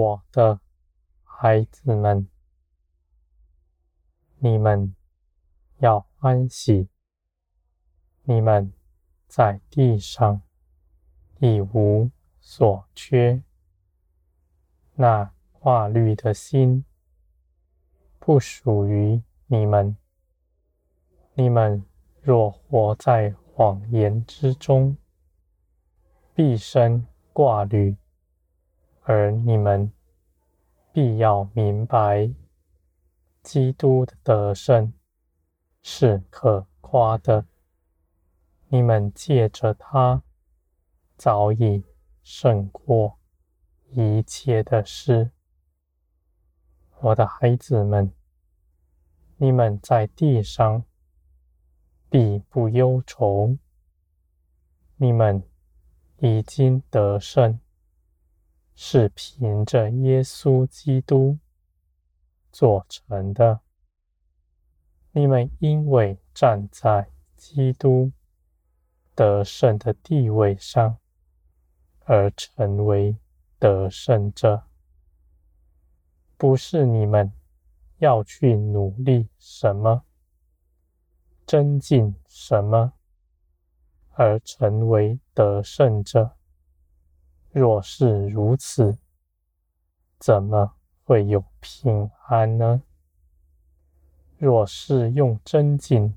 我的孩子们，你们要欢喜，你们在地上一无所缺。那挂虑的心不属于你们。你们若活在谎言之中，必生挂虑。而你们必要明白，基督的得胜是可夸的。你们借着他，早已胜过一切的事。我的孩子们，你们在地上必不忧愁。你们已经得胜。是凭着耶稣基督做成的。你们因为站在基督得胜的地位上，而成为得胜者，不是你们要去努力什么、增进什么，而成为得胜者。若是如此，怎么会有平安呢？若是用争竞，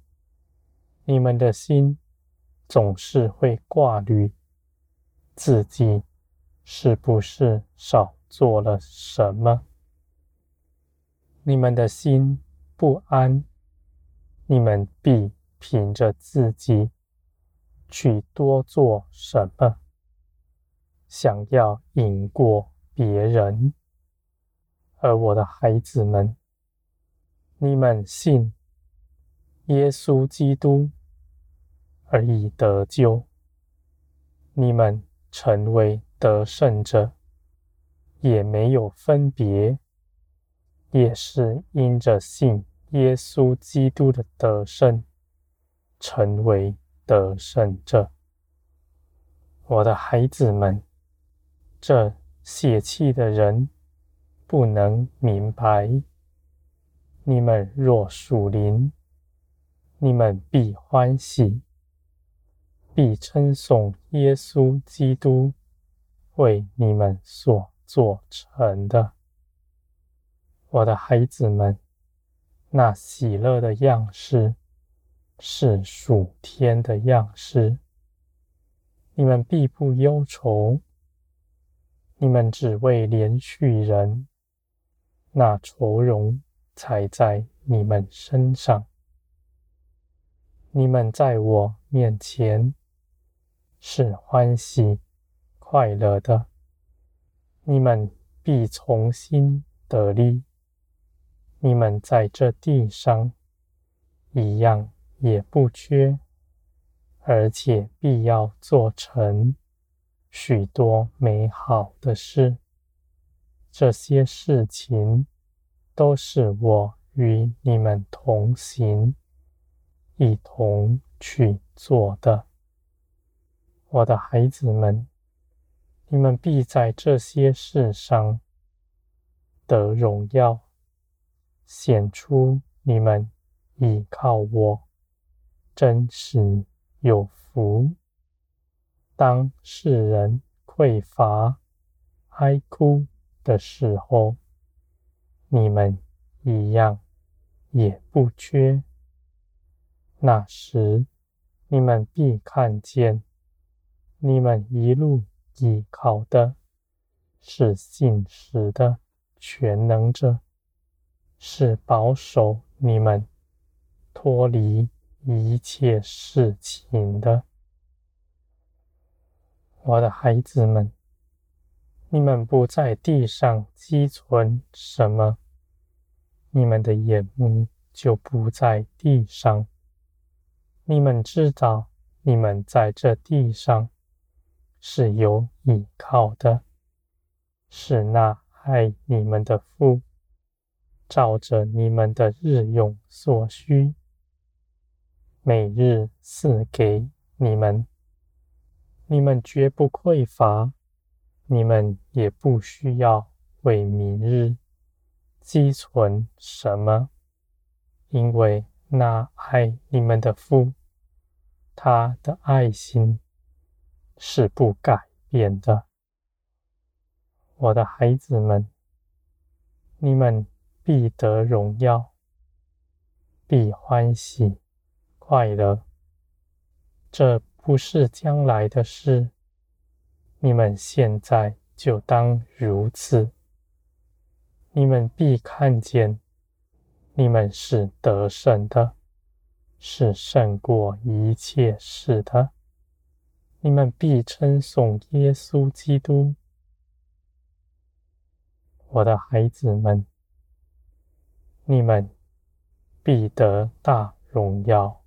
你们的心总是会挂虑，自己是不是少做了什么？你们的心不安，你们必凭着自己去多做什么。想要赢过别人，而我的孩子们，你们信耶稣基督而已得救，你们成为得胜者，也没有分别，也是因着信耶稣基督的得胜，成为得胜者。我的孩子们。这血气的人不能明白。你们若属灵，你们必欢喜，必称颂耶稣基督为你们所做成的。我的孩子们，那喜乐的样式是属天的样式，你们必不忧愁。你们只为连续人，那愁容才在你们身上。你们在我面前是欢喜快乐的，你们必从心得力。你们在这地上一样也不缺，而且必要做成。许多美好的事，这些事情都是我与你们同行，一同去做的。我的孩子们，你们必在这些事上得荣耀，显出你们倚靠我，真实有福。当世人匮乏、哀哭的时候，你们一样也不缺。那时，你们必看见，你们一路依靠的是信实的全能者，是保守你们脱离一切事情的。我的孩子们，你们不在地上积存什么，你们的眼目就不在地上。你们知道，你们在这地上是有依靠的，是那爱你们的父，照着你们的日用所需，每日赐给你们。你们绝不匮乏，你们也不需要为明日积存什么，因为那爱你们的父，他的爱心是不改变的。我的孩子们，你们必得荣耀，必欢喜快乐。这不是将来的事，你们现在就当如此。你们必看见，你们是得胜的，是胜过一切事的。你们必称颂耶稣基督。我的孩子们，你们必得大荣耀。